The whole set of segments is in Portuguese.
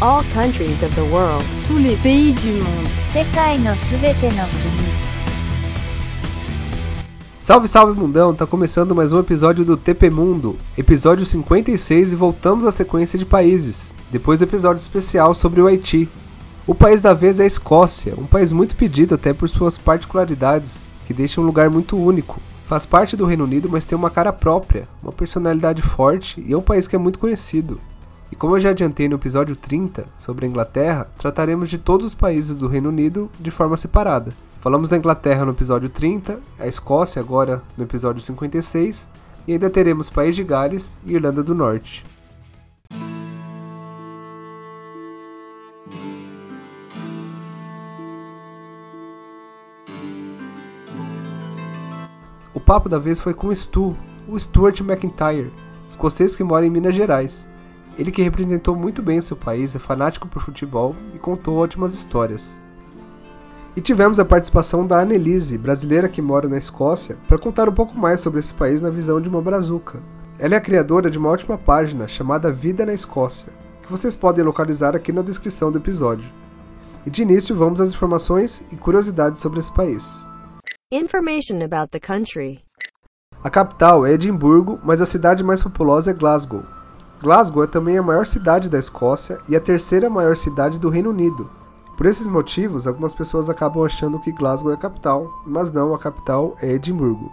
All countries of the world. Tous les pays du monde. 世界のすべての国 Salve, salve mundão! Tá começando mais um episódio do TP Mundo, episódio 56 e voltamos à sequência de países, depois do episódio especial sobre o Haiti. O país da vez é a Escócia, um país muito pedido até por suas particularidades, que deixam um lugar muito único. Faz parte do Reino Unido, mas tem uma cara própria, uma personalidade forte e é um país que é muito conhecido. E como eu já adiantei no episódio 30 sobre a Inglaterra, trataremos de todos os países do Reino Unido de forma separada. Falamos da Inglaterra no episódio 30, a Escócia agora no episódio 56, e ainda teremos País de Gales e Irlanda do Norte. O papo da vez foi com Stu, o Stuart McIntyre, escocês que mora em Minas Gerais. Ele que representou muito bem o seu país, é fanático por futebol e contou ótimas histórias. E tivemos a participação da Annelise, brasileira que mora na Escócia, para contar um pouco mais sobre esse país na visão de uma brazuca. Ela é a criadora de uma ótima página chamada Vida na Escócia, que vocês podem localizar aqui na descrição do episódio. E de início vamos às informações e curiosidades sobre esse país. Information about the country. A capital é Edimburgo, mas a cidade mais populosa é Glasgow. Glasgow é também a maior cidade da Escócia e a terceira maior cidade do Reino Unido. Por esses motivos, algumas pessoas acabam achando que Glasgow é a capital, mas não, a capital é Edimburgo.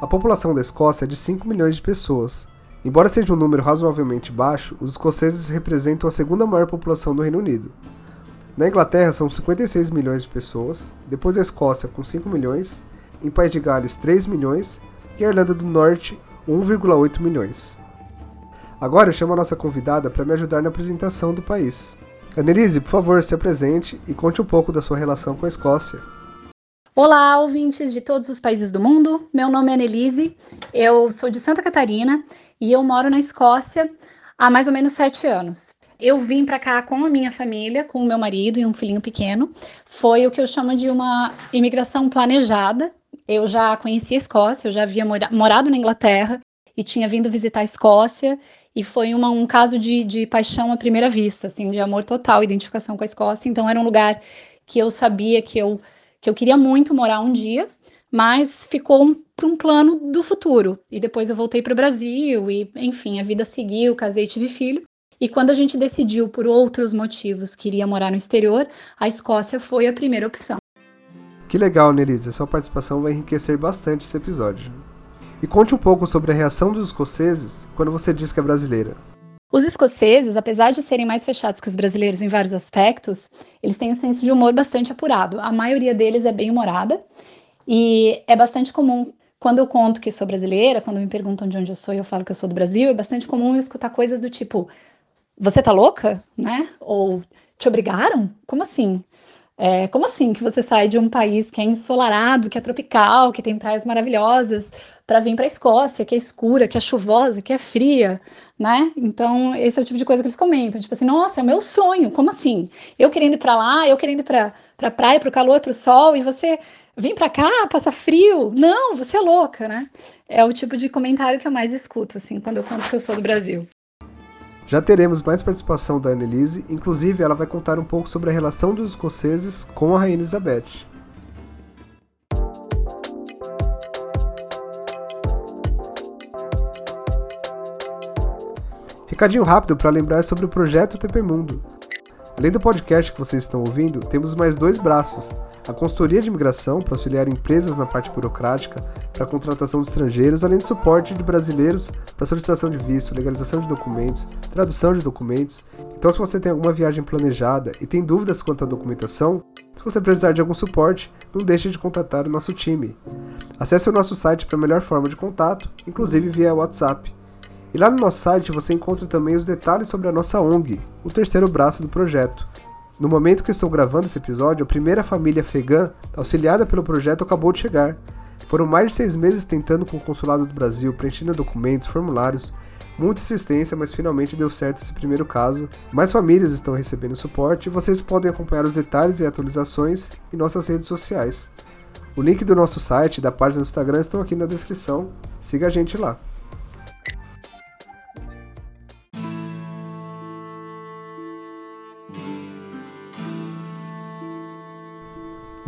A população da Escócia é de 5 milhões de pessoas. Embora seja um número razoavelmente baixo, os escoceses representam a segunda maior população do Reino Unido. Na Inglaterra são 56 milhões de pessoas, depois a Escócia com 5 milhões, em País de Gales 3 milhões e a Irlanda do Norte 1,8 milhões. Agora eu chamo a nossa convidada para me ajudar na apresentação do país. Annelise, por favor, se apresente e conte um pouco da sua relação com a Escócia. Olá, ouvintes de todos os países do mundo. Meu nome é Annelise, eu sou de Santa Catarina e eu moro na Escócia há mais ou menos sete anos. Eu vim para cá com a minha família, com o meu marido e um filhinho pequeno. Foi o que eu chamo de uma imigração planejada. Eu já conhecia a Escócia, eu já havia morado na Inglaterra e tinha vindo visitar a Escócia e foi uma, um caso de, de paixão à primeira vista, assim, de amor total, identificação com a Escócia. Então era um lugar que eu sabia que eu, que eu queria muito morar um dia, mas ficou um, para um plano do futuro. E depois eu voltei para o Brasil e, enfim, a vida seguiu, casei, tive filho. E quando a gente decidiu por outros motivos que iria morar no exterior, a Escócia foi a primeira opção. Que legal, Nelisa. Sua participação vai enriquecer bastante esse episódio. E conte um pouco sobre a reação dos escoceses quando você diz que é brasileira. Os escoceses, apesar de serem mais fechados que os brasileiros em vários aspectos, eles têm um senso de humor bastante apurado. A maioria deles é bem humorada e é bastante comum quando eu conto que sou brasileira, quando me perguntam de onde eu sou e eu falo que eu sou do Brasil, é bastante comum eu escutar coisas do tipo: "Você tá louca?", né? Ou "Te obrigaram? Como assim?". É, como assim que você sai de um país que é ensolarado, que é tropical, que tem praias maravilhosas, para vir para a Escócia, que é escura, que é chuvosa, que é fria, né? Então, esse é o tipo de coisa que eles comentam, tipo assim, nossa, é meu sonho, como assim? Eu querendo ir para lá, eu querendo ir para para praia, para o calor, para o sol, e você vem para cá, passa frio? Não, você é louca, né? É o tipo de comentário que eu mais escuto, assim, quando eu conto que eu sou do Brasil. Já teremos mais participação da Annelise, inclusive ela vai contar um pouco sobre a relação dos escoceses com a Rainha Elizabeth. Recadinho rápido para lembrar sobre o projeto TP Mundo. Além do podcast que vocês estão ouvindo, temos mais dois braços: a consultoria de imigração para auxiliar empresas na parte burocrática para contratação de estrangeiros, além de suporte de brasileiros para solicitação de visto, legalização de documentos, tradução de documentos. Então, se você tem alguma viagem planejada e tem dúvidas quanto à documentação, se você precisar de algum suporte, não deixe de contatar o nosso time. Acesse o nosso site para melhor forma de contato, inclusive via WhatsApp. E lá no nosso site você encontra também os detalhes sobre a nossa ONG, o terceiro braço do projeto. No momento que estou gravando esse episódio, a primeira família afegã, auxiliada pelo projeto, acabou de chegar. Foram mais de seis meses tentando com o Consulado do Brasil, preenchendo documentos, formulários, muita insistência, mas finalmente deu certo esse primeiro caso. Mais famílias estão recebendo suporte e vocês podem acompanhar os detalhes e atualizações em nossas redes sociais. O link do nosso site e da página do Instagram estão aqui na descrição. Siga a gente lá.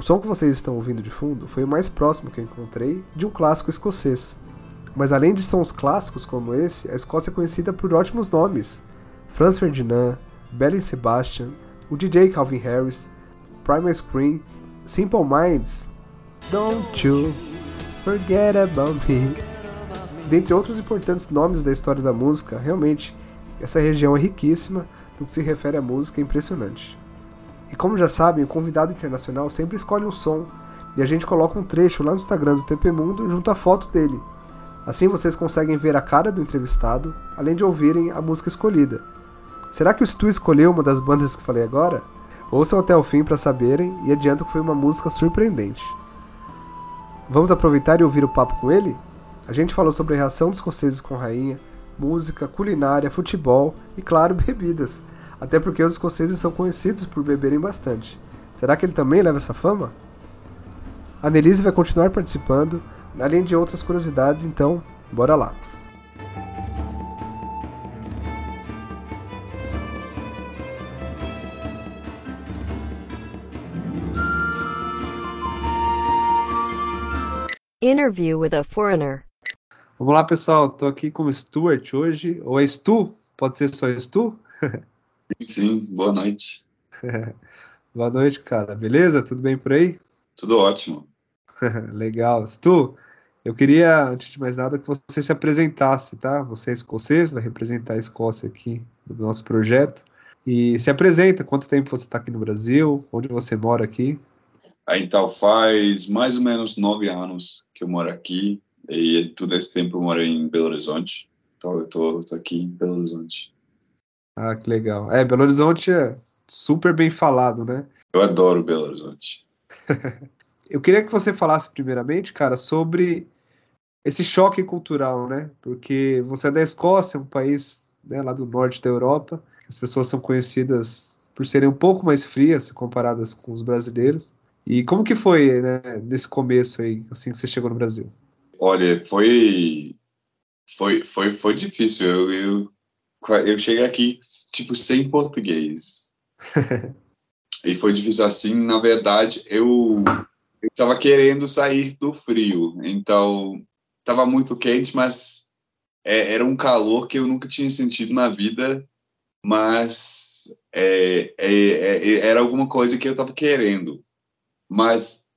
Som que vocês estão ouvindo de fundo foi o mais próximo que eu encontrei de um clássico escocês. Mas além de sons clássicos como esse, a Escócia é conhecida por ótimos nomes: Franz Ferdinand, Belle Sebastian, o DJ Calvin Harris, Primal Scream, Simple Minds, Don't You Forget About Me. Dentre outros importantes nomes da história da música, realmente, essa região é riquíssima no que se refere à música, é impressionante. E como já sabem, o convidado internacional sempre escolhe um som e a gente coloca um trecho lá no Instagram do TP Mundo junto à foto dele. Assim vocês conseguem ver a cara do entrevistado, além de ouvirem a música escolhida. Será que o Stu escolheu uma das bandas que falei agora? Ouçam até o fim para saberem e adianto que foi uma música surpreendente. Vamos aproveitar e ouvir o papo com ele? A gente falou sobre a reação dos escoceses com rainha, música, culinária, futebol e, claro, bebidas. Até porque os escoceses são conhecidos por beberem bastante. Será que ele também leva essa fama? A Nelise vai continuar participando, além de outras curiosidades, então, bora lá. Interview with a foreigner. Vamos lá, pessoal. Estou aqui com o Stuart hoje. Ou é Stu? Pode ser só Stu? Sim, boa noite. boa noite, cara. Beleza? Tudo bem por aí? Tudo ótimo. Legal. Stu, eu queria, antes de mais nada, que você se apresentasse, tá? Você é escocês, vai representar a Escócia aqui no nosso projeto. E se apresenta, quanto tempo você está aqui no Brasil, onde você mora aqui? Então, faz mais ou menos nove anos que eu moro aqui, e todo esse tempo eu moro em Belo Horizonte. Então, eu tô aqui em Belo Horizonte. Ah, que legal. É, Belo Horizonte é super bem falado, né? Eu adoro Belo Horizonte. eu queria que você falasse primeiramente, cara, sobre esse choque cultural, né? Porque você é da Escócia, um país né, lá do norte da Europa, as pessoas são conhecidas por serem um pouco mais frias comparadas com os brasileiros. E como que foi, né, nesse começo aí, assim que você chegou no Brasil? Olha, foi foi foi foi difícil. Eu eu, eu cheguei aqui tipo sem português. e foi difícil assim, na verdade, eu eu estava querendo sair do frio. Então, estava muito quente, mas é, era um calor que eu nunca tinha sentido na vida, mas é, é, é era alguma coisa que eu estava querendo. Mas,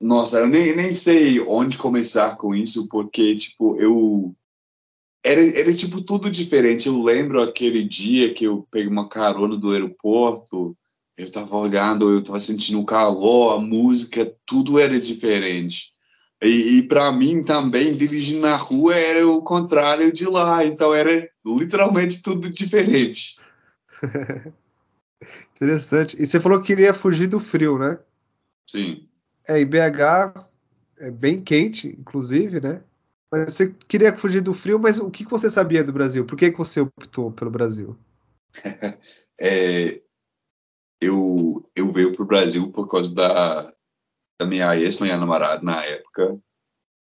nossa, eu nem, nem sei onde começar com isso, porque, tipo, eu. Era, era, tipo, tudo diferente. Eu lembro aquele dia que eu peguei uma carona do aeroporto, eu tava olhando, eu tava sentindo o calor, a música, tudo era diferente. E, e para mim também, dirigir na rua era o contrário de lá, então era literalmente tudo diferente. Interessante. E você falou que queria fugir do frio, né? Sim. É, em BH é bem quente, inclusive, né? Você queria fugir do frio, mas o que você sabia do Brasil? Por que, que você optou pelo Brasil? é, eu, eu veio para o Brasil por causa da, da minha ex, minha namorada, na época.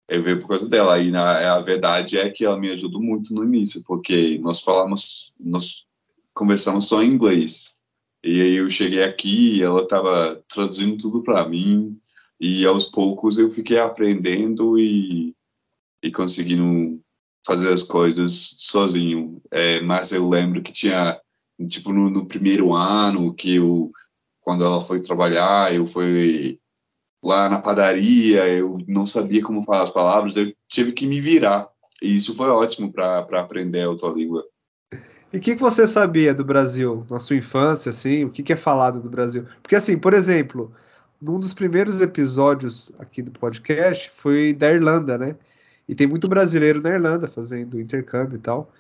Eu veio por causa dela. E na, a verdade é que ela me ajudou muito no início, porque nós falamos, nós conversamos só em inglês. E aí eu cheguei aqui, ela estava traduzindo tudo para mim, e aos poucos eu fiquei aprendendo e, e conseguindo fazer as coisas sozinho. É, mas eu lembro que tinha, tipo, no, no, primeiro ano, que eu, quando ela foi trabalhar, eu fui lá na padaria, eu não sabia como falar as palavras, eu tive que me virar. E isso foi ótimo para aprender outra língua. E o que, que você sabia do Brasil na sua infância, assim? O que, que é falado do Brasil? Porque, assim, por exemplo, num dos primeiros episódios aqui do podcast foi da Irlanda, né? E tem muito brasileiro na Irlanda fazendo intercâmbio e tal.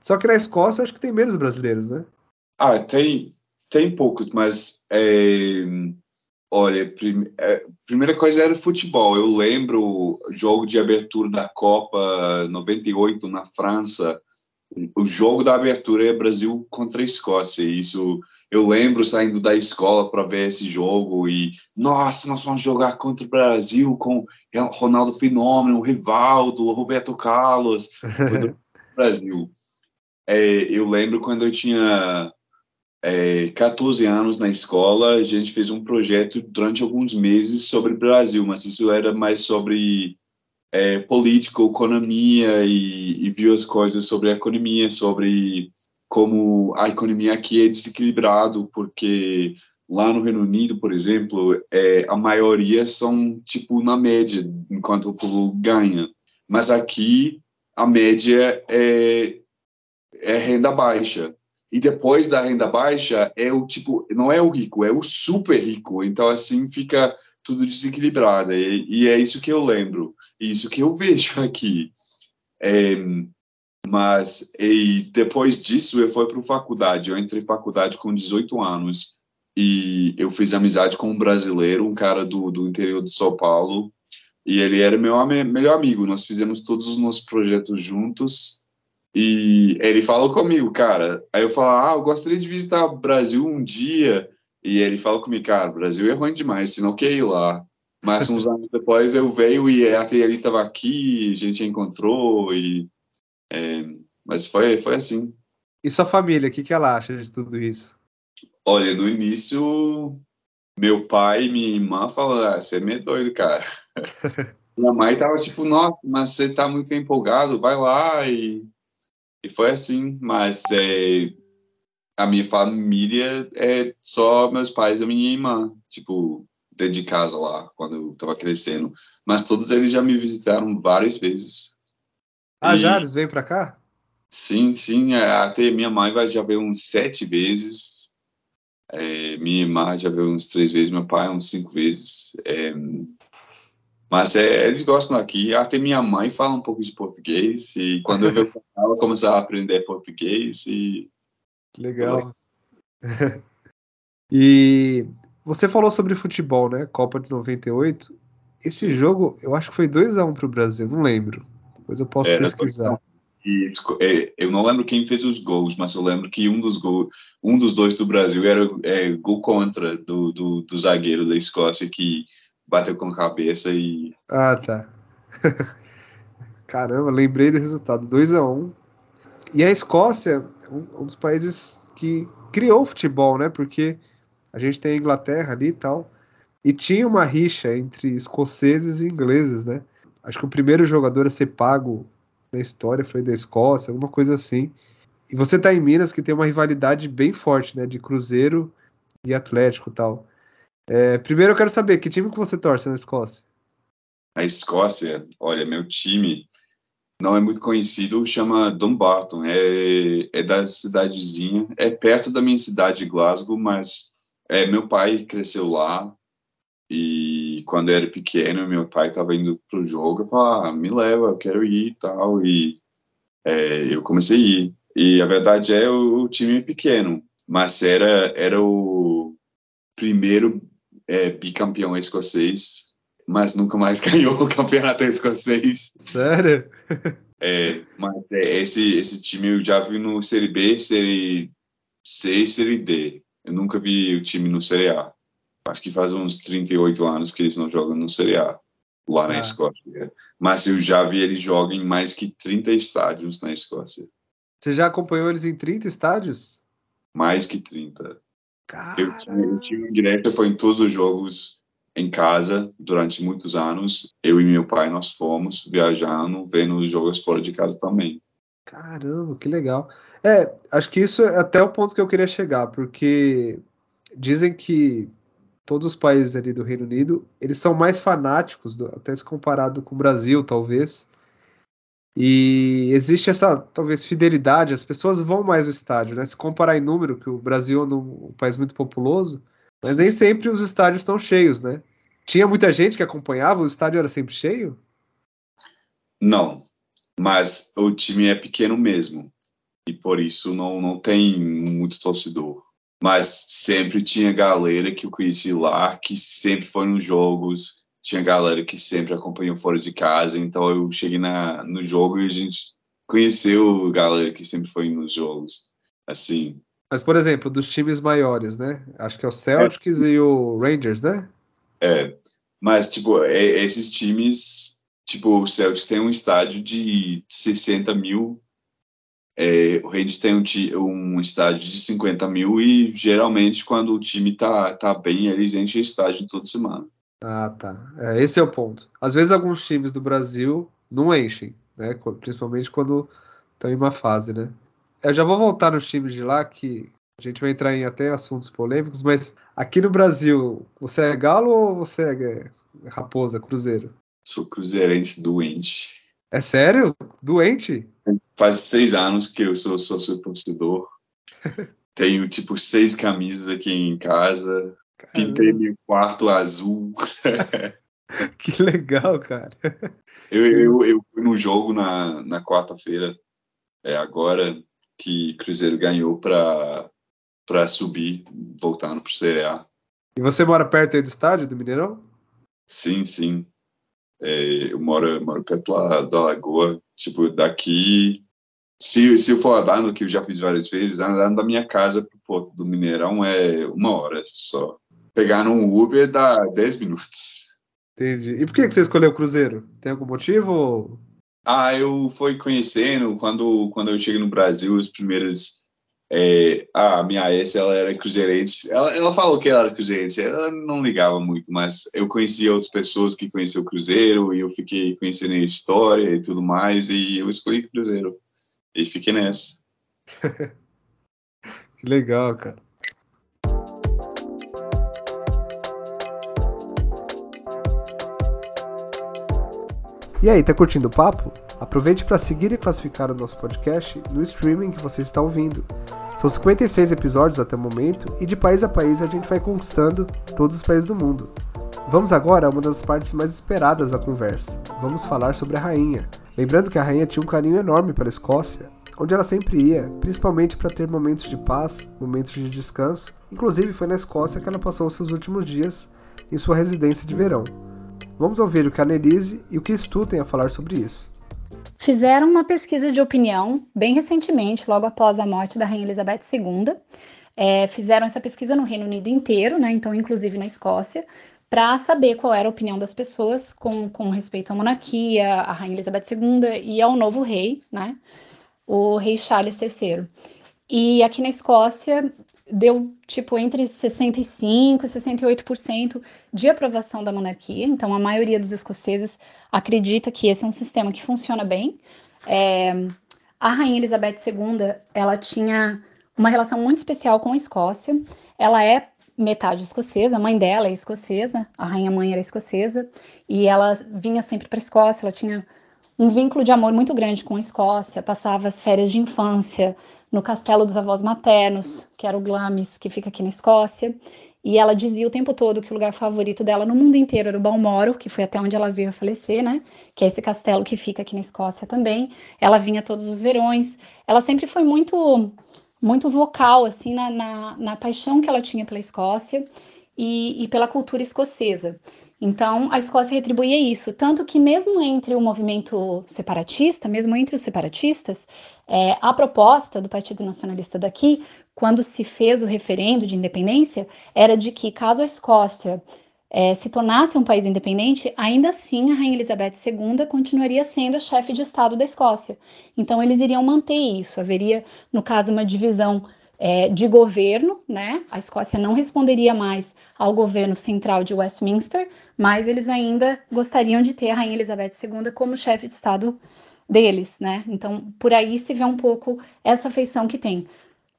Só que na Escócia acho que tem menos brasileiros, né? Ah, tem, tem poucos, mas é, olha, prim, é, primeira coisa era futebol. Eu lembro o jogo de abertura da Copa 98 na França o jogo da abertura é Brasil contra a Escócia. Isso eu lembro saindo da escola para ver esse jogo e nossa, nós vamos jogar contra o Brasil com Ronaldo Fenômeno, o Rivaldo, o Roberto Carlos, Brasil. É, eu lembro quando eu tinha é, 14 anos na escola, a gente fez um projeto durante alguns meses sobre o Brasil, mas isso era mais sobre é, política, economia e, e viu as coisas sobre a economia, sobre como a economia aqui é desequilibrado, porque lá no Reino Unido, por exemplo, é, a maioria são tipo na média, enquanto o povo ganha. Mas aqui a média é, é renda baixa. E depois da renda baixa é o tipo, não é o rico, é o super rico. Então assim fica tudo desequilibrado. E, e é isso que eu lembro, isso que eu vejo aqui. É, mas e depois disso eu fui para a faculdade. Eu entrei faculdade com 18 anos e eu fiz amizade com um brasileiro, um cara do, do interior de São Paulo. E ele era meu melhor amigo. Nós fizemos todos os nossos projetos juntos. E ele falou comigo, cara. Aí eu falo, ah, eu gostaria de visitar o Brasil um dia. E ele falou comigo, cara, o Brasil é ruim demais, você não quer ir lá. Mas uns anos depois eu veio e até ele estava aqui, a gente encontrou e é, mas foi foi assim. E sua família, o que que ela acha de tudo isso? Olha, no início meu pai e minha irmã falaram, ah, você é meio doido, cara. minha mãe tava tipo, nossa, mas você tá muito empolgado, vai lá e e foi assim, mas é, a minha família é só meus pais e a minha irmã, tipo, dentro de casa lá, quando eu tava crescendo. Mas todos eles já me visitaram várias vezes. Ah, e, já? Eles vêm pra cá? Sim, sim. É, até minha mãe vai, já veio uns sete vezes. É, minha irmã já veio uns três vezes, meu pai uns cinco vezes. É, mas é, eles gostam aqui. Até minha mãe fala um pouco de português. E quando eu vejo ela, começar a aprender português. E... Legal. e você falou sobre futebol, né? Copa de 98. Esse jogo, eu acho que foi 2x1 um para o Brasil, não lembro. Depois eu posso Era pesquisar. E, é, eu não lembro quem fez os gols, mas eu lembro que um dos gols, um dos dois do Brasil era é, gol contra do, do, do zagueiro da Escócia que bateu com a cabeça e. Ah, tá. Caramba, lembrei do resultado, 2 a 1 um. E a Escócia, um, um dos países que criou o futebol, né? Porque a gente tem a Inglaterra ali e tal. E tinha uma rixa entre escoceses e ingleses, né? Acho que o primeiro jogador a ser pago na história foi da Escócia, alguma coisa assim. E você tá em Minas, que tem uma rivalidade bem forte, né? De Cruzeiro e Atlético tal. É, primeiro eu quero saber, que time que você torce na Escócia? A Escócia, olha, meu time não é muito conhecido, chama Dumbarton, é, é da cidadezinha, é perto da minha cidade, Glasgow, mas é, meu pai cresceu lá e quando eu era pequeno, meu pai estava indo pro jogo, eu falava, ah, me leva, eu quero ir e tal, e é, eu comecei a ir. E a verdade é, o, o time é pequeno, mas era, era o primeiro é, bicampeão escocês, mas nunca mais ganhou o campeonato escocês. Sério? É, mas é, esse, esse time eu já vi no Série B, Série C e Série D. Eu nunca vi o time no Série A. Acho que faz uns 38 anos que eles não jogam no Série A, lá ah. na Escócia. Mas eu já vi eles jogam em mais que 30 estádios na Escócia. Você já acompanhou eles em 30 estádios? Mais que 30. Eu tinha, eu tinha ingresso, foi em todos os jogos em casa durante muitos anos. Eu e meu pai nós fomos viajando, vendo os jogos fora de casa também. Caramba, que legal. É, acho que isso é até o ponto que eu queria chegar, porque dizem que todos os países ali do Reino Unido, eles são mais fanáticos, até se comparado com o Brasil, talvez, e existe essa, talvez, fidelidade, as pessoas vão mais ao estádio, né? Se comparar em número, que o Brasil é um país muito populoso, mas nem sempre os estádios estão cheios, né? Tinha muita gente que acompanhava, o estádio era sempre cheio? Não, mas o time é pequeno mesmo, e por isso não, não tem muito torcedor. Mas sempre tinha galera que eu conheci lá, que sempre foi nos jogos, tinha galera que sempre acompanhou fora de casa, então eu cheguei na, no jogo e a gente conheceu galera que sempre foi nos jogos, assim. Mas, por exemplo, dos times maiores, né? Acho que é o Celtics é. e o Rangers, né? É, mas, tipo, é, esses times, tipo, o Celtics tem um estádio de 60 mil é, o Rangers tem um, um estádio de 50 mil e geralmente quando o time tá, tá bem, eles enchem estádio toda semana. Ah, tá. É, esse é o ponto. Às vezes alguns times do Brasil não enchem, né? Principalmente quando estão em uma fase, né? Eu já vou voltar nos times de lá, que a gente vai entrar em até assuntos polêmicos, mas aqui no Brasil, você é galo ou você é raposa, cruzeiro? Sou cruzeirense doente. É sério? Doente? Faz seis anos que eu sou sócio torcedor. Tenho, tipo, seis camisas aqui em casa. Pintei meu quarto azul. Que legal, cara. Eu, eu, eu fui no jogo na, na quarta-feira, é agora que Cruzeiro ganhou para para subir, voltando para Série A. E você mora perto aí do estádio do Mineirão? Sim, sim. É, eu moro, moro perto lá da Lagoa. Tipo, daqui. Se, se eu for andando, que eu já fiz várias vezes, andando da minha casa pro Porto do Mineirão é uma hora só. Pegar num Uber dá 10 minutos. Entendi. E por que que você escolheu o Cruzeiro? Tem algum motivo? Ah, eu fui conhecendo quando, quando eu cheguei no Brasil, os primeiros. É, a minha ex, ela era cruzeirense. Ela, ela falou que ela era cruzeirense, ela não ligava muito, mas eu conhecia outras pessoas que conheciam o Cruzeiro e eu fiquei conhecendo a história e tudo mais, e eu escolhi Cruzeiro. E fiquei nessa. Que legal, cara. E aí, tá curtindo o papo? Aproveite para seguir e classificar o nosso podcast no streaming que você está ouvindo. São 56 episódios até o momento e de país a país a gente vai conquistando todos os países do mundo. Vamos agora a uma das partes mais esperadas da conversa. Vamos falar sobre a rainha. Lembrando que a rainha tinha um carinho enorme pela Escócia, onde ela sempre ia, principalmente para ter momentos de paz, momentos de descanso. Inclusive foi na Escócia que ela passou seus últimos dias em sua residência de verão. Vamos ouvir o que a Annelise e o que Stu têm a falar sobre isso. Fizeram uma pesquisa de opinião bem recentemente, logo após a morte da Rainha Elizabeth II. É, fizeram essa pesquisa no Reino Unido inteiro, né, então inclusive na Escócia, para saber qual era a opinião das pessoas com, com respeito à monarquia, à Rainha Elizabeth II e ao novo rei, né, o rei Charles III. E aqui na Escócia deu tipo entre 65% e 68% de aprovação da monarquia, então a maioria dos escoceses acredita que esse é um sistema que funciona bem. É, a Rainha Elizabeth II, ela tinha uma relação muito especial com a Escócia. Ela é metade escocesa, a mãe dela é escocesa, a rainha mãe era escocesa, e ela vinha sempre para a Escócia, ela tinha um vínculo de amor muito grande com a Escócia, passava as férias de infância no castelo dos avós maternos, que era o Glamis, que fica aqui na Escócia, e ela dizia o tempo todo que o lugar favorito dela no mundo inteiro era o Balmoral, que foi até onde ela veio a falecer, né? Que é esse castelo que fica aqui na Escócia também. Ela vinha todos os verões. Ela sempre foi muito, muito vocal, assim, na, na, na paixão que ela tinha pela Escócia e, e pela cultura escocesa. Então, a Escócia retribuía isso, tanto que mesmo entre o movimento separatista, mesmo entre os separatistas, é, a proposta do Partido Nacionalista daqui, quando se fez o referendo de independência, era de que caso a Escócia é, se tornasse um país independente, ainda assim a Rainha Elizabeth II continuaria sendo a chefe de Estado da Escócia. Então, eles iriam manter isso. Haveria, no caso, uma divisão é, de governo, né? A Escócia não responderia mais ao governo central de Westminster, mas eles ainda gostariam de ter a Rainha Elizabeth II como chefe de Estado deles, né? Então, por aí se vê um pouco essa feição que tem.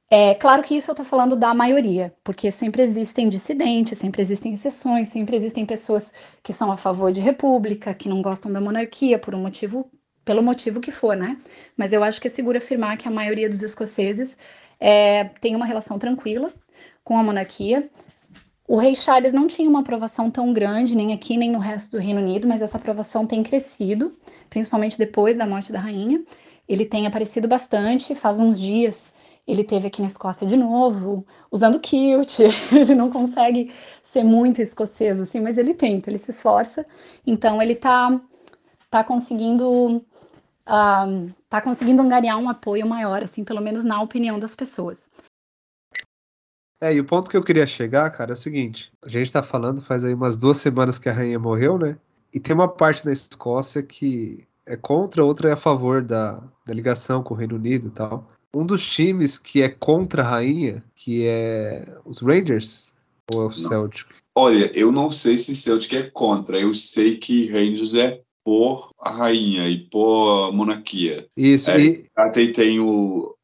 É claro que isso eu estou falando da maioria, porque sempre existem dissidentes, sempre existem exceções, sempre existem pessoas que são a favor de república, que não gostam da monarquia por um motivo, pelo motivo que for, né? Mas eu acho que é seguro afirmar que a maioria dos escoceses é, tem uma relação tranquila com a monarquia. O rei Charles não tinha uma aprovação tão grande, nem aqui nem no resto do Reino Unido, mas essa aprovação tem crescido, principalmente depois da morte da rainha. Ele tem aparecido bastante, faz uns dias ele teve aqui na Escócia de novo, usando kilt. ele não consegue ser muito escocês assim, mas ele tenta, ele se esforça. Então ele tá tá conseguindo uh, tá conseguindo angariar um apoio maior, assim, pelo menos na opinião das pessoas. É, e o ponto que eu queria chegar, cara, é o seguinte: a gente tá falando faz aí umas duas semanas que a rainha morreu, né? E tem uma parte da Escócia que é contra, outro é a favor da, da ligação com o Reino Unido e tal. Um dos times que é contra a rainha, que é os Rangers, ou é o Celtic? Olha, eu não sei se Celtic é contra. Eu sei que Rangers é por a rainha e por a monarquia. Isso, é, e... Até tem o...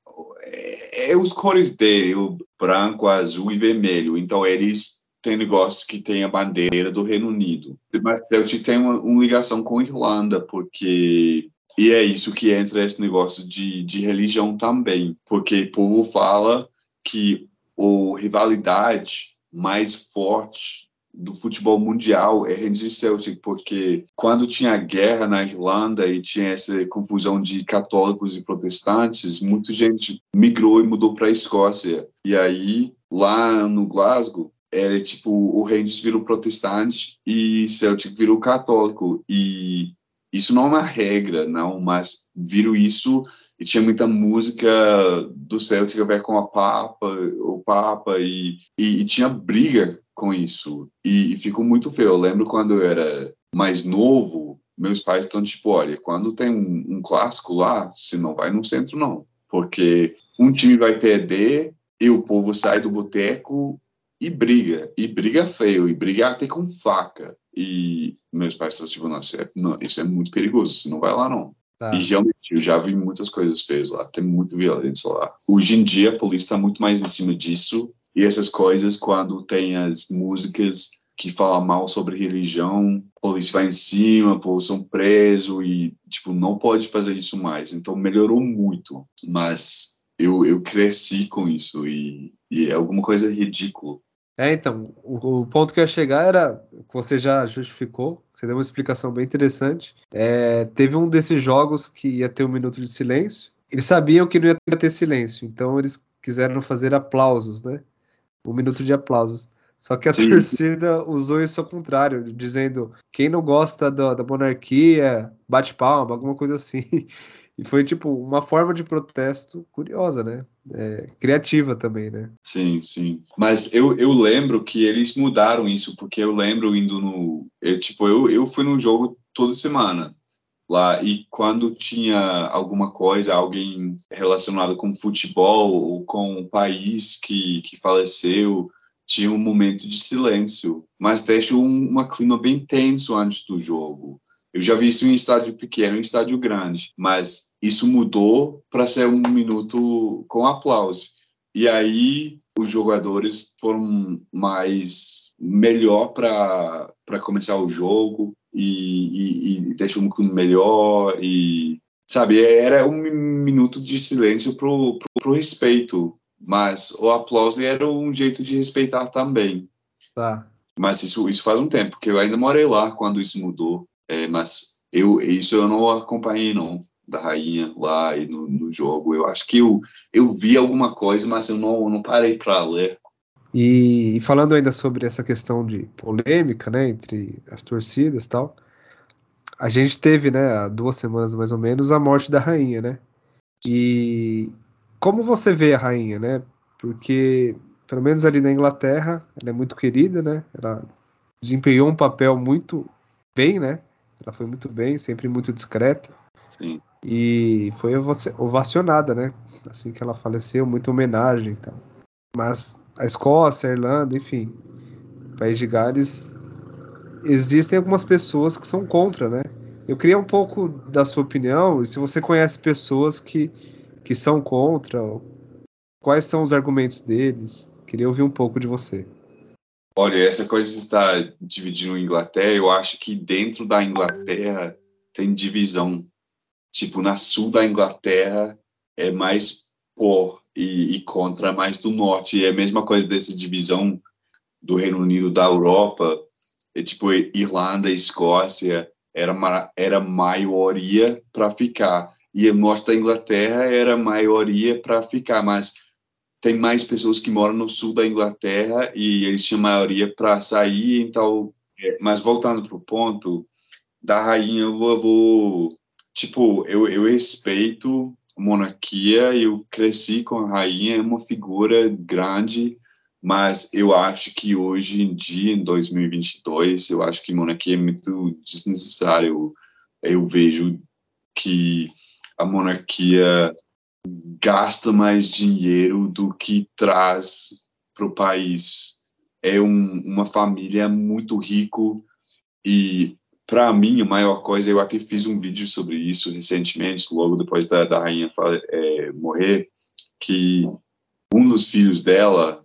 É, é os cores dele, o branco, azul e vermelho. Então eles têm negócio que tem a bandeira do Reino Unido. Mas Celtic tem uma, uma ligação com a Irlanda, porque e é isso que entra esse negócio de, de religião também, porque o povo fala que a rivalidade mais forte do futebol mundial é Rangers Celtic, porque quando tinha guerra na Irlanda e tinha essa confusão de católicos e protestantes, muita gente migrou e mudou para a Escócia. E aí, lá no Glasgow, era tipo, o Rangers virou protestante e Celtic virou católico. E isso não é uma regra, não, mas viram isso e tinha muita música do Celtic a ver com a Papa, o Papa, e, e, e tinha briga com isso. E, e, ficou muito feio. Eu lembro quando eu era mais novo, meus pais estão tipo, olha, quando tem um, um clássico lá, você não vai no centro, não. Porque um time vai perder e o povo sai do boteco e briga, e briga feio, e briga até com faca. E meus pais estão tipo, nossa, é, não, isso é muito perigoso, você não vai lá não. Tá. E realmente, eu já vi muitas coisas feias lá, tem muita violência lá. Hoje em dia, a polícia está muito mais em cima disso, e essas coisas, quando tem as músicas que falam mal sobre religião, a polícia vai em cima, povo são presos, e, tipo, não pode fazer isso mais. Então, melhorou muito, mas eu, eu cresci com isso, e, e é alguma coisa ridícula é, então, o, o, ponto que eu ia chegar era, você já justificou, você deu uma explicação bem interessante. É, teve um desses jogos que ia ter um minuto de silêncio. Eles sabiam que não ia ter silêncio, então eles quiseram fazer aplausos, né? Um minuto de aplausos. Só que a Sim. torcida usou isso ao contrário, dizendo quem não gosta da, da monarquia, bate palma, alguma coisa assim. E foi, tipo, uma forma de protesto curiosa, né? É, criativa também, né? Sim, sim. Mas eu, eu lembro que eles mudaram isso, porque eu lembro indo no. Eu, tipo, eu, eu fui no jogo toda semana lá, e quando tinha alguma coisa, alguém relacionado com futebol ou com o país que, que faleceu, tinha um momento de silêncio, mas deixa um, uma clima bem tenso antes do jogo. Eu já vi isso em estádio pequeno, em estádio grande, mas isso mudou para ser um minuto com aplauso. E aí os jogadores foram mais melhor para começar o jogo e, e, e deixou um clima melhor e sabe era um minuto de silêncio pro, pro, pro respeito mas o aplauso era um jeito de respeitar também tá mas isso isso faz um tempo porque eu ainda morei lá quando isso mudou é, mas eu isso eu não acompanhei não da rainha lá e no, no, jogo. Eu acho que eu, eu vi alguma coisa, mas eu não, não parei para ler. E, falando ainda sobre essa questão de polêmica, né, entre as torcidas e tal, a gente teve, né, há duas semanas mais ou menos, a morte da rainha, né? E como você vê a rainha, né? Porque, pelo menos ali na Inglaterra, ela é muito querida, né? Ela desempenhou um papel muito bem, né? Ela foi muito bem, sempre muito discreta. Sim. E foi ovacionada, né? Assim que ela faleceu, muita homenagem e tal. Mas a Escócia, a Irlanda, enfim, País de Gales, existem algumas pessoas que são contra, né? Eu queria um pouco da sua opinião, e se você conhece pessoas que, que são contra, quais são os argumentos deles? Queria ouvir um pouco de você. Olha, essa coisa está dividindo a Inglaterra, eu acho que dentro da Inglaterra tem divisão. Tipo, na sul da Inglaterra é mais por e, e contra mais do norte. E é a mesma coisa dessa divisão do Reino Unido da Europa. É tipo, Irlanda, Escócia era, era maioria para ficar. E o norte da Inglaterra era maioria para ficar, mas tem mais pessoas que moram no sul da Inglaterra e eles tinham maioria para sair, então. É, mas voltando para o ponto da rainha, eu vou, tipo, eu, eu respeito monarquia, eu cresci com a rainha, é uma figura grande, mas eu acho que hoje em dia, em 2022, eu acho que monarquia é muito desnecessário. Eu vejo que a monarquia gasta mais dinheiro do que traz para o país. É um, uma família muito rico e para mim a maior coisa eu até fiz um vídeo sobre isso recentemente logo depois da, da rainha é, morrer que um dos filhos dela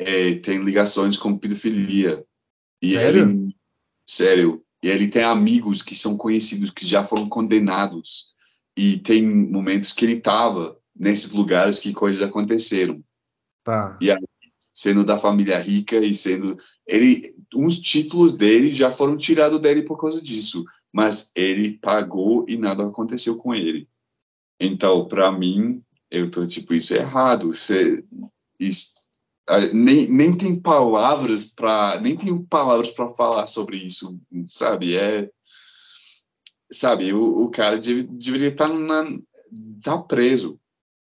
é, tem ligações com pedofilia e Sério? ele sério e ele tem amigos que são conhecidos que já foram condenados e tem momentos que ele estava nesses lugares que coisas aconteceram Tá. e aí, sendo da família rica e sendo ele uns títulos dele já foram tirados dele por causa disso mas ele pagou e nada aconteceu com ele. Então para mim eu tô tipo isso é errado você isso, nem, nem tem palavras para nem tenho palavras para falar sobre isso sabe? É sabe o, o cara deve- deveria estar na tá preso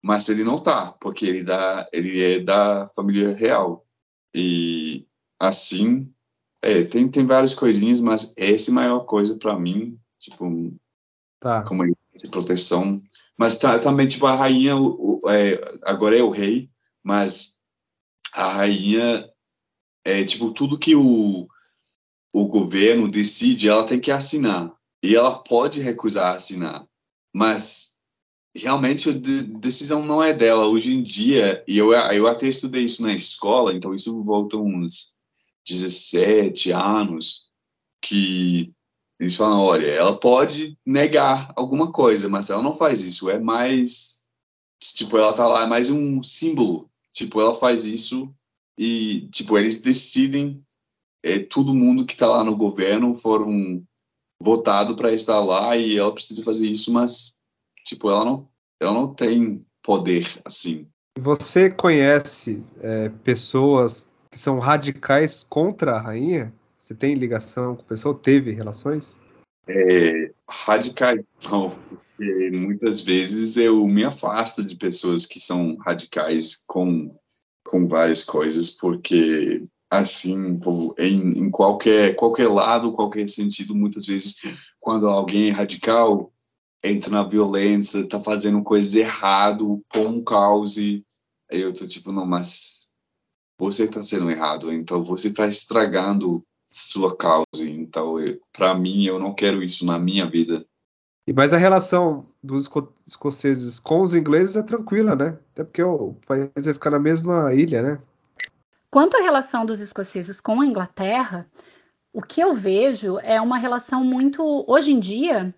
mas ele não tá porque ele dá ele é da família real. E assim é tem tem várias coisinhas mas essa é a maior coisa para mim tipo Tá. como ele de proteção. Mas tá, também tipo a rainha o, o- é, agora é o rei mas a rainha é tipo tudo que o o governo decide ela tem que assinar. E ela pode recusar assinar. Mas realmente a de- decisão não é dela hoje em dia e eu eu até estudei isso na escola então isso volta uns 17 anos que eles falam, olha, ela pode negar alguma coisa, mas ela não faz isso. É mais, tipo, ela tá lá, é mais um símbolo. Tipo, ela faz isso e, tipo, eles decidem, é, todo mundo que tá lá no governo foram votado para estar lá e ela precisa fazer isso, mas, tipo, ela não, ela não tem poder, assim. Você conhece é, pessoas que são radicais contra a rainha? Você tem ligação com pessoa? Teve relações? é, radicais, não, porque muitas vezes eu me afasto de pessoas que são radicais com, com várias coisas, porque assim, em, em qualquer, qualquer lado, qualquer sentido, muitas vezes, quando alguém é radical, entra na violência, tá fazendo coisas errado, põe um caos, e aí eu tô tipo, não, mas você tá sendo errado, então você tá estragando sua causa. Então, para mim, eu não quero isso na minha vida. E mas a relação dos esco- escoceses com os ingleses é tranquila, né? Até porque o país vai ficar na mesma ilha, né? Quanto à relação dos escoceses com a Inglaterra, o que eu vejo é uma relação muito. Hoje em dia,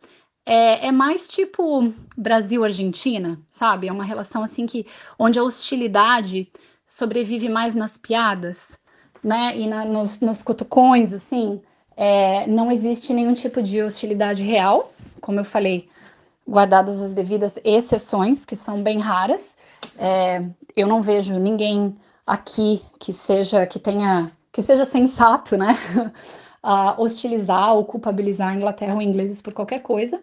é, é mais tipo Brasil-Argentina, sabe? É uma relação assim que onde a hostilidade sobrevive mais nas piadas, né? E na- nos, nos cutucões, assim. É, não existe nenhum tipo de hostilidade real, como eu falei, guardadas as devidas exceções, que são bem raras. É, eu não vejo ninguém aqui que seja que tenha que seja sensato, né, hostilizar ou culpabilizar a Inglaterra ou ingleses por qualquer coisa.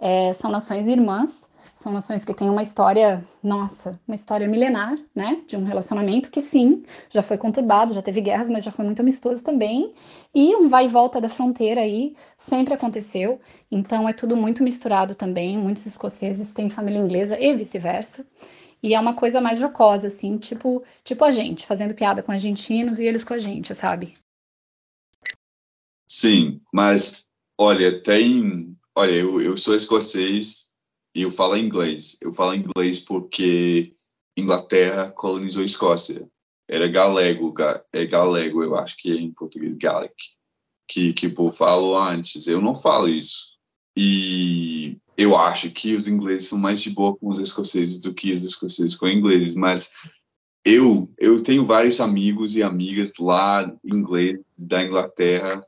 É, são nações irmãs, são nações que têm uma história, nossa, uma história milenar, né, de um relacionamento que sim, já foi conturbado, já teve guerras, mas já foi muito amistoso também, e um vai e volta da fronteira aí sempre aconteceu. Então é tudo muito misturado também. Muitos escoceses têm família inglesa e vice-versa. E é uma coisa mais jocosa, assim, tipo, tipo a gente, fazendo piada com argentinos e eles com a gente, sabe? Sim, mas olha, tem. Olha, eu, eu sou escocês e eu falo inglês. Eu falo inglês porque Inglaterra colonizou a Escócia. Era galego, ga, é galego, eu acho que é em português, Gaelic, que, que eu falo antes. Eu não falo isso. E eu acho que os ingleses são mais de boa com os escoceses do que os escoceses com os ingleses, mas eu eu tenho vários amigos e amigas lá inglês da Inglaterra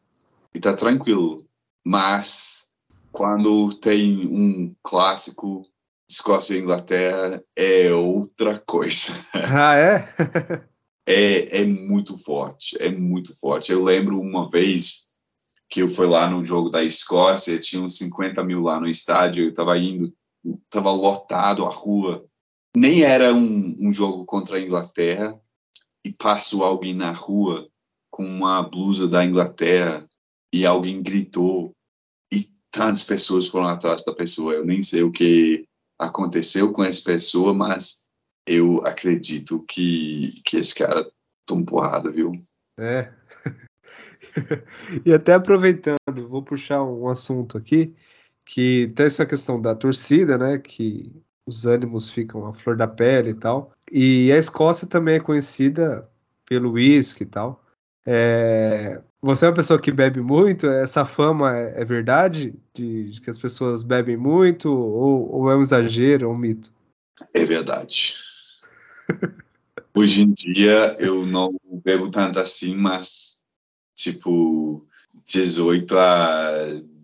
e tá tranquilo. Mas quando tem um clássico Escócia e Inglaterra é outra coisa. Ah, é? É, é muito forte, é muito forte. Eu lembro uma vez que eu fui lá no jogo da Escócia, tinha uns 50 mil lá no estádio, eu estava indo, estava lotado a rua. Nem era um, um jogo contra a Inglaterra, e passou alguém na rua com uma blusa da Inglaterra e alguém gritou tantas pessoas foram atrás da pessoa. Eu nem sei o que aconteceu com essa pessoa, mas eu acredito que, que esse cara tomou porrada, viu? É. e até aproveitando, vou puxar um assunto aqui, que tem essa questão da torcida, né? Que os ânimos ficam à flor da pele e tal. E a Escócia também é conhecida pelo whisky e tal. É... Você é uma pessoa que bebe muito? Essa fama é, é verdade? De, de, que as pessoas bebem muito? Ou, ou é um exagero, ou um mito? É verdade. Hoje em dia eu não bebo tanto assim, mas tipo 18 a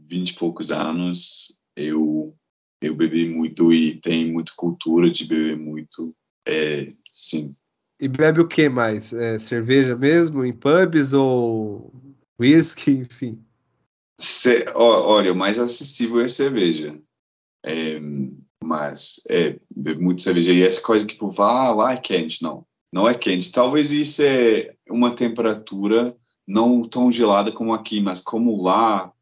20 e poucos anos eu eu bebi muito e tem muita cultura de beber muito. É, sim. E bebe o que mais? É, cerveja mesmo, em pubs ou whisky, enfim? Se, olha, o mais acessível é cerveja. É, mas é, bebe muito cerveja. E essa coisa que tipo, ah, lá é quente, não. Não é quente. Talvez isso é uma temperatura não tão gelada como aqui, mas como lá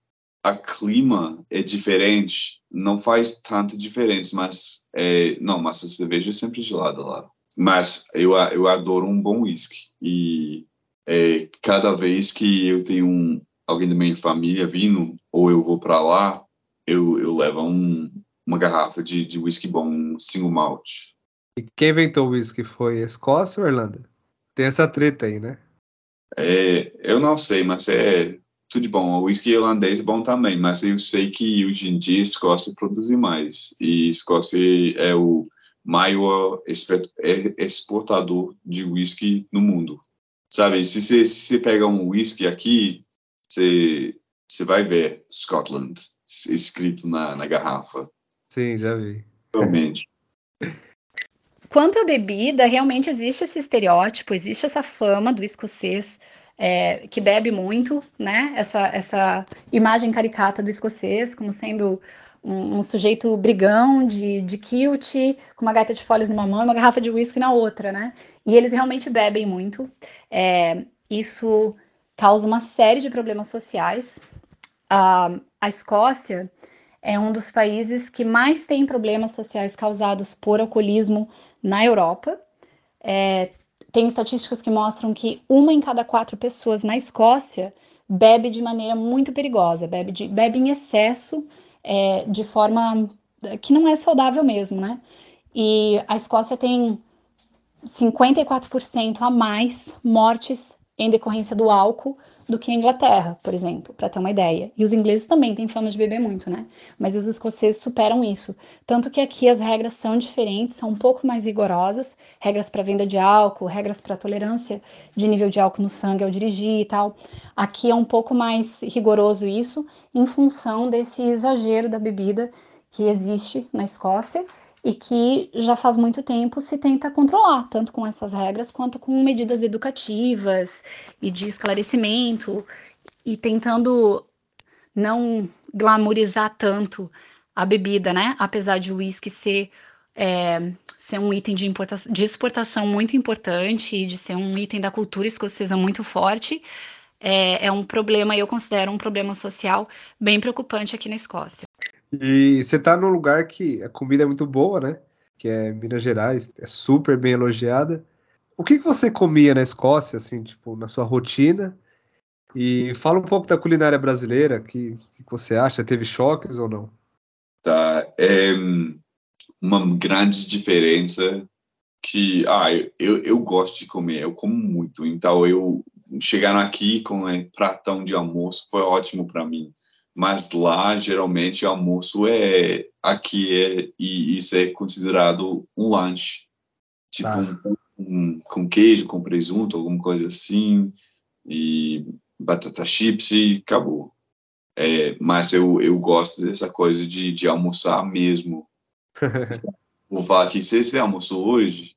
a clima é diferente, não faz tanta diferença, mas é, não, mas a cerveja é sempre gelada lá. Mas eu, eu adoro um bom whisky e é, cada vez que eu tenho um, alguém da minha família vindo ou eu vou para lá, eu, eu levo um, uma garrafa de, de whisky bom, um single malt. E quem inventou o whisky foi Escócia ou Irlanda? Tem essa treta aí, né? É, eu não sei, mas é tudo bom. O whisky irlandês é bom também, mas eu sei que hoje em dia Escócia produz mais e Escócia é o maior exportador de whisky no mundo. Sabe, se você, se você pegar um whisky aqui, você, você vai ver Scotland escrito na, na garrafa. Sim, já vi. Realmente. Quanto à bebida, realmente existe esse estereótipo, existe essa fama do escocês é, que bebe muito, né? Essa, essa imagem caricata do escocês como sendo um, um, sujeito brigão de, de kilt, com uma gaita de folhas numa mão e uma garrafa de uísque na outra, né? E eles realmente bebem muito. É, isso causa uma série de problemas sociais. A, a Escócia é um dos países que mais tem problemas sociais causados por alcoolismo na Europa. É, tem estatísticas que mostram que uma em cada quatro pessoas na Escócia bebe de maneira muito perigosa, bebe, de, bebe em excesso é, de forma que não é saudável mesmo, né? E a Escócia tem 54% a mais mortes em decorrência do álcool do que a Inglaterra, por exemplo, para ter uma ideia. E os ingleses também têm fama de beber muito, né? Mas os escoceses superam isso. Tanto que aqui as regras são diferentes, são um pouco mais rigorosas regras para venda de álcool, regras para tolerância de nível de álcool no sangue ao dirigir e tal. Aqui é um pouco mais rigoroso isso, em função desse exagero da bebida que existe na Escócia e que já faz muito tempo se tenta controlar, tanto com essas regras quanto com medidas educativas e de esclarecimento, e tentando não glamourizar tanto a bebida, né? Apesar de o uísque ser, é, ser um item de, de exportação muito importante e de ser um item da cultura escocesa muito forte, é, é um problema, eu considero um problema social bem preocupante aqui na Escócia. E você tá num lugar que a comida é muito boa, né? Que é Minas Gerais, é super bem elogiada. O que, que você comia na Escócia, assim, tipo, na sua rotina? E fala um pouco da culinária brasileira, que, que você acha? Teve choques ou não? Tá, é uma grande diferença que, ah, eu, eu gosto de comer, eu como muito, então eu chegar aqui com um pratão de almoço foi ótimo para mim mas lá geralmente o almoço é aqui é e isso é considerado um lanche. Tipo ah. um, um, com queijo com presunto alguma coisa assim e batata chips e acabou. É, mas eu, eu gosto dessa coisa de, de almoçar mesmo. Vou falar aqui se você almoçou hoje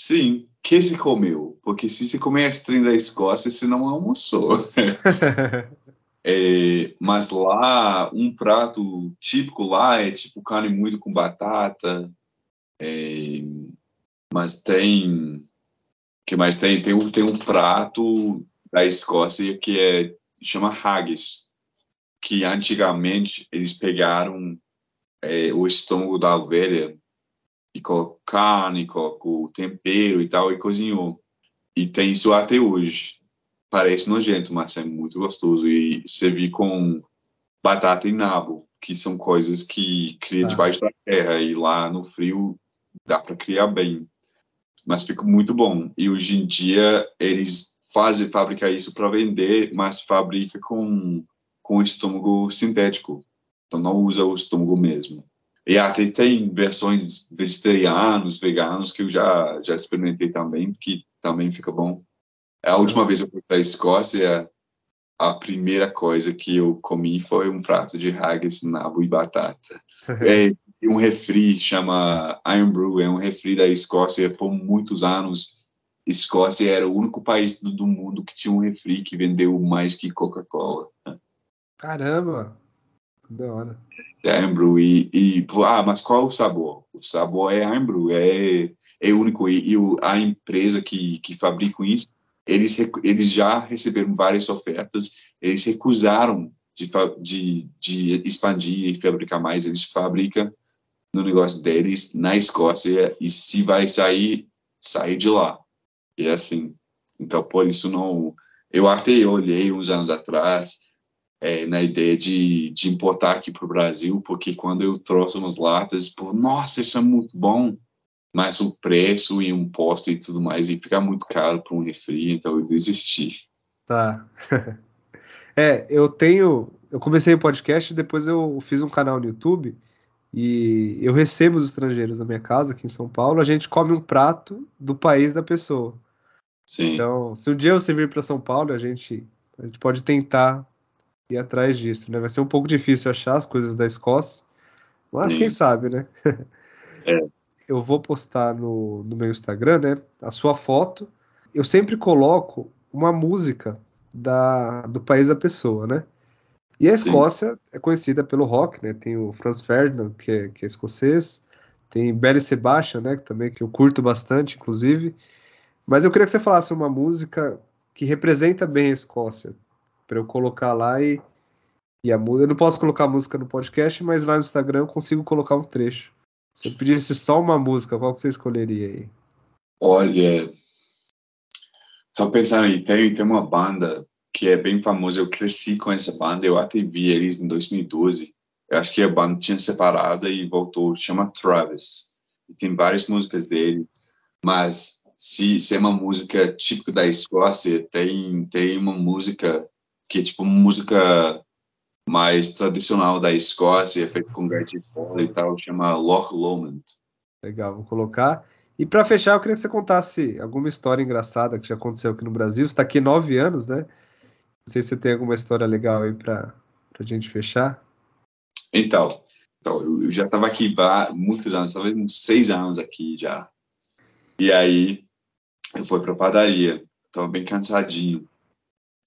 sim que se comeu? Porque se você comer esse trem da Escócia você não almoçou É, mas lá, um prato típico lá é tipo carne moída com batata. É, mas tem. que mais tem? Tem um, tem um prato da Escócia que é chama haggis. que antigamente eles pegaram é, o estômago da ovelha e colocou carne, colocou tempero e tal e cozinhou. E tem isso até hoje. Parece nojento, mas é muito gostoso. E servir com batata e nabo, que são coisas que cria Ah. debaixo da terra e lá no frio dá para criar bem. Mas fica muito bom. E hoje em dia eles fazem fabricar isso para vender, mas fabrica com com estômago sintético. Então não usa o estômago mesmo. E até tem versões vegetarianos, veganos que eu já já experimentei também, que também fica bom. A última vez que eu fui para a Escócia, a primeira coisa que eu comi foi um prato de haggis, nabo e batata. É um refri chama Iron Brew, é um refri da Escócia por muitos anos. Escócia era o único país do, do mundo que tinha um refri que vendeu mais que Coca-Cola. Caramba! Da hora. Iron Brew e, e ah, mas qual o sabor? O sabor é Iron Brew, é é único e, e a empresa que que fabrica isso, eles eles já receberam várias ofertas, eles recusaram de de, de expandir e fabricar mais, eles fabricam no negócio deles na Escócia e se vai sair sair de lá. E é assim. Então por isso não eu até olhei uns anos atrás é, na ideia de, de importar aqui para o Brasil, porque quando eu trouxe umas latas, pô, nossa, isso é muito bom, mas o preço e o imposto e tudo mais ia ficar muito caro para um refri, então eu desisti. Tá. É, eu tenho. Eu comecei o podcast, depois eu fiz um canal no YouTube e eu recebo os estrangeiros na minha casa, aqui em São Paulo. A gente come um prato do país da pessoa. Sim, Então, se um dia você vir para São Paulo, a gente, a gente pode tentar ir atrás disso, né? Vai ser um pouco difícil achar as coisas da Escócia, mas Sim. quem sabe, né? É. Eu vou postar no, no meu Instagram, né? A sua foto. Eu sempre coloco uma música da, do país da pessoa, né? E a Sim. Escócia é conhecida pelo rock, né? Tem o Franz Ferdinand, que é, que é escocês, tem Barry Sebastian, né? Que também que eu curto bastante, inclusive. Mas eu queria que você falasse uma música que representa bem a Escócia, para eu colocar lá e, e a música. Eu não posso colocar a música no podcast, mas lá no Instagram eu consigo colocar um trecho. Se pedisse só uma música, qual que você escolheria aí? olha, só pensando aí, tem, tem uma banda que é bem famosa, eu cresci com essa banda, eu até vi eles em 2012, eu acho que a banda tinha separada e voltou, chama Travis, e tem várias músicas dele, mas se, se é uma música típica da Escócia, tem, tem uma música que é tipo música mais tradicional da Escócia, feita com fora e tal, chama Loch Lomond. Legal, vou colocar. E para fechar, eu queria que você contasse alguma história engraçada que já aconteceu aqui no Brasil. Você está aqui nove anos, né? Não sei se você tem alguma história legal aí para a gente fechar. Então, então eu, já estava aqui há muitos anos, talvez uns seis anos aqui já. E aí eu fui para a padaria, estava bem cansadinho.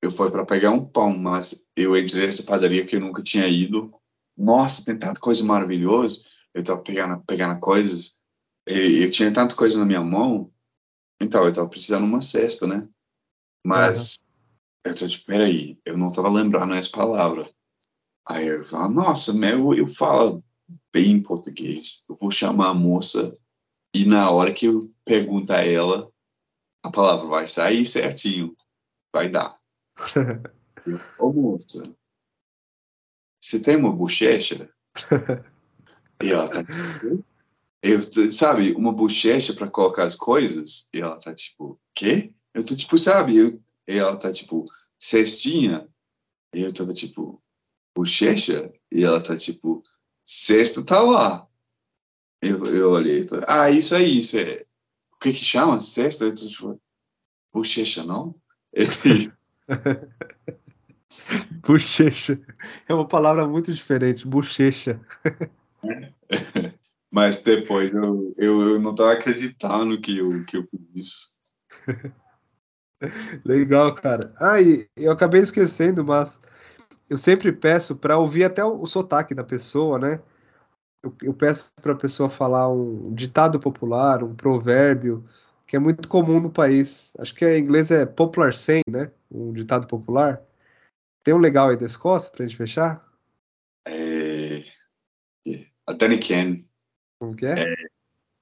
Eu fui para pegar um pão, mas eu entrei nessa padaria que eu nunca tinha ido. Nossa, tem tanta coisa maravilhosa. Eu estava pegando, pegando coisas. E eu tinha tanta coisa na minha mão. Então, eu estava precisando de uma cesta, né? Mas eu tô tipo, peraí, eu não estava lembrando essa palavra. Aí eu falo, nossa, meu, eu falo bem português. Eu vou chamar a moça e na hora que eu pergunto a ela, a palavra vai sair certinho. Vai dar. Ô moça, você tem uma bochecha? e ela tá tipo, eu, sabe, uma bochecha para colocar as coisas? E ela tá tipo, quê? Eu tô tipo, sabe, eu, e ela tá tipo, cestinha? E eu tava tipo, bochecha? E ela tá tipo, cesta tá lá. Eu, eu olhei, tô, ah, isso aí, isso é. O que que chama? Cesta? Eu tô tipo, bochecha não? Bochecha. É uma palavra muito diferente, bochecha. mas depois eu, eu, eu não tava acreditando que eu, que eu fiz isso. Legal, cara. Ah, e eu acabei esquecendo, mas eu sempre peço para ouvir até o, o sotaque da pessoa, né? Eu, eu peço para a pessoa falar um ditado popular, um provérbio, que é muito comum no país. Acho que em inglês é popular saying, né? Um ditado popular. Tem um legal aí da Escócia pra gente fechar? É, a Danny Ken, Como que é?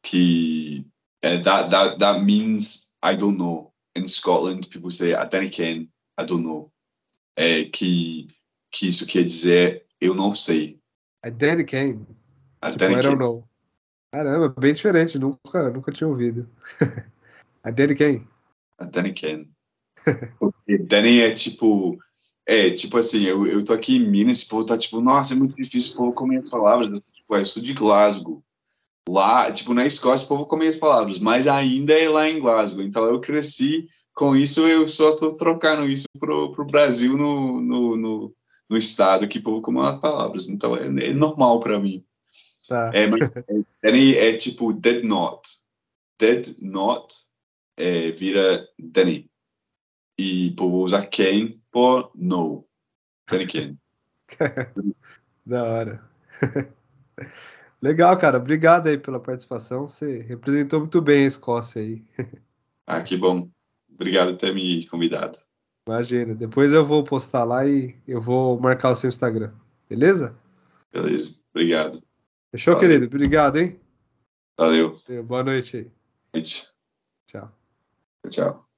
que é, that, that, that means I don't know. In Scotland, people say a Danny Ken, I don't know. É, que, que isso quer dizer eu não sei. A Danny Kane. A Tipo, I don't Ken. know. Caramba, bem diferente, nunca, nunca tinha ouvido. a Danny Kane. A Danny Ken. Porque Danny é tipo. É, tipo assim, eu, eu tô aqui em Minas e o povo tá tipo, nossa, é muito difícil o povo comer as palavras. Tipo, eu sou de Glasgow. Lá, tipo, na Escócia o povo comia as palavras, mas ainda é lá em Glasgow. Então eu cresci com isso, eu só tô trocando isso pro, pro Brasil no, no, no, no estado que o povo come as palavras. Então é, é normal pra mim. Tá. É, mas é, Danny é tipo dead not. Dead not é, vira Danny. E o povo usa Ken por no. Danny Ken. Da hora. Legal, cara. Obrigado aí pela participação. Você representou muito bem a Escócia aí. Ah, que bom. Obrigado por ter me convidado. Imagina. Depois eu vou postar lá e eu vou marcar o seu Instagram. Beleza? Beleza. Obrigado. Fechou, Valeu. querido? Obrigado, hein? Valeu. Boa noite aí. Gente. Tchau. Tchau.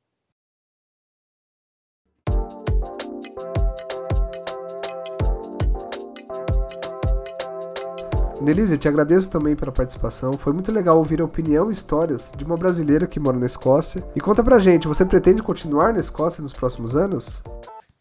Nelise, te agradeço também pela participação. Foi muito legal ouvir a opinião e histórias de uma brasileira que mora na Escócia. E conta pra gente, você pretende continuar na Escócia nos próximos anos?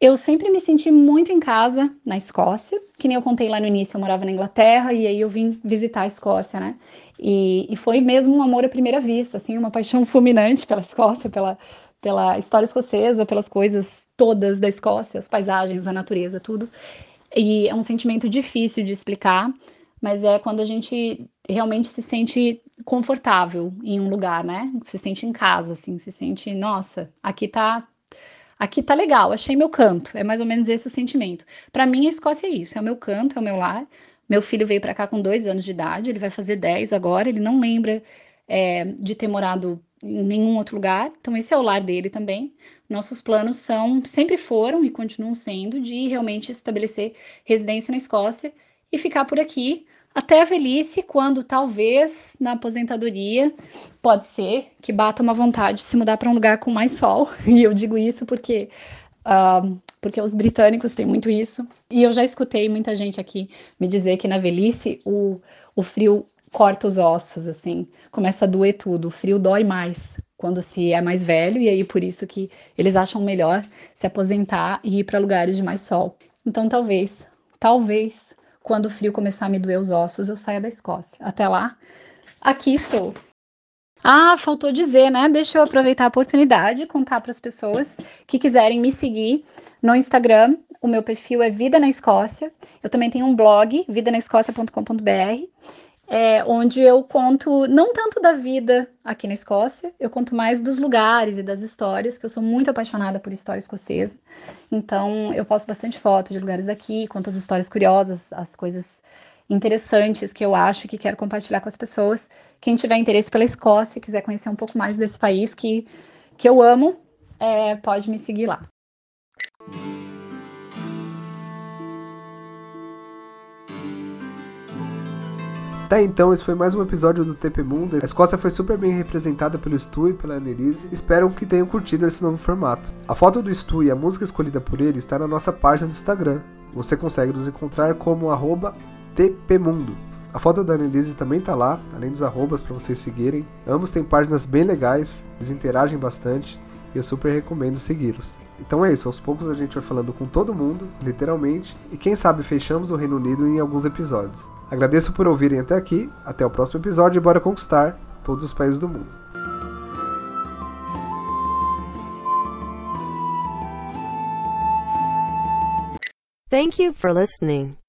Eu sempre me senti muito em casa na Escócia, que nem eu contei lá no início, eu morava na Inglaterra e aí eu vim visitar a Escócia, né? E, e foi mesmo um amor à primeira vista, assim, uma paixão fulminante pela Escócia, pela, pela história escocesa, pelas coisas todas da Escócia, as paisagens, a natureza, tudo. E é um sentimento difícil de explicar, mas é quando a gente realmente se sente confortável em um lugar, né? Se sente em casa, assim, se sente, nossa, aqui tá aqui tá legal, achei meu canto. É mais ou menos esse o sentimento. Para mim, a Escócia é isso, é o meu canto, é o meu lar. Meu filho veio para cá com dois anos de idade, ele vai fazer 10 agora, ele não lembra é, de ter morado em nenhum outro lugar, então esse é o lar dele também. Nossos planos são, sempre foram e continuam sendo, de realmente estabelecer residência na Escócia e ficar por aqui até a velhice, quando talvez na aposentadoria pode ser que bata uma vontade de se mudar para um lugar com mais sol. E eu digo isso porque uh, porque os britânicos têm muito isso. E eu já escutei muita gente aqui me dizer que na velhice o, o frio corta os ossos, assim, começa a doer tudo. O frio dói mais quando se é mais velho, e aí por isso que eles acham melhor se aposentar e ir para lugares de mais sol. Então talvez, talvez, quando o frio começar a me doer os ossos, eu saia da Escócia. Até lá, aqui estou. Ah, faltou dizer, né? Deixa eu aproveitar a oportunidade e contar para as pessoas que quiserem me seguir no Instagram. O meu perfil é Vida na Escócia. Eu também tenho um blog, vidanaescócia.com.br, é, onde eu conto não tanto da vida aqui na Escócia, eu conto mais dos lugares e das histórias, que eu sou muito apaixonada por história escocesa. Então, eu posto bastante fotos de lugares aqui, conto as histórias curiosas, as coisas interessantes que eu acho que quero compartilhar com as pessoas. Quem tiver interesse pela Escócia, quiser conhecer um pouco mais desse país que, que eu amo, é, pode me seguir lá. Tá, então, esse foi mais um episódio do TP Mundo. A Escócia foi super bem representada pelo Stu e pela Annelise. Espero que tenham curtido esse novo formato. A foto do Stu e a música escolhida por ele está na nossa página do Instagram. Você consegue nos encontrar como TPMundo. A foto da Annelise também tá lá, além dos arrobas para vocês seguirem. Ambos têm páginas bem legais, eles interagem bastante e eu super recomendo segui-los. Então é isso, aos poucos a gente vai falando com todo mundo, literalmente, e quem sabe fechamos o Reino Unido em alguns episódios. Agradeço por ouvirem até aqui, até o próximo episódio e bora conquistar todos os países do mundo. Thank you for listening.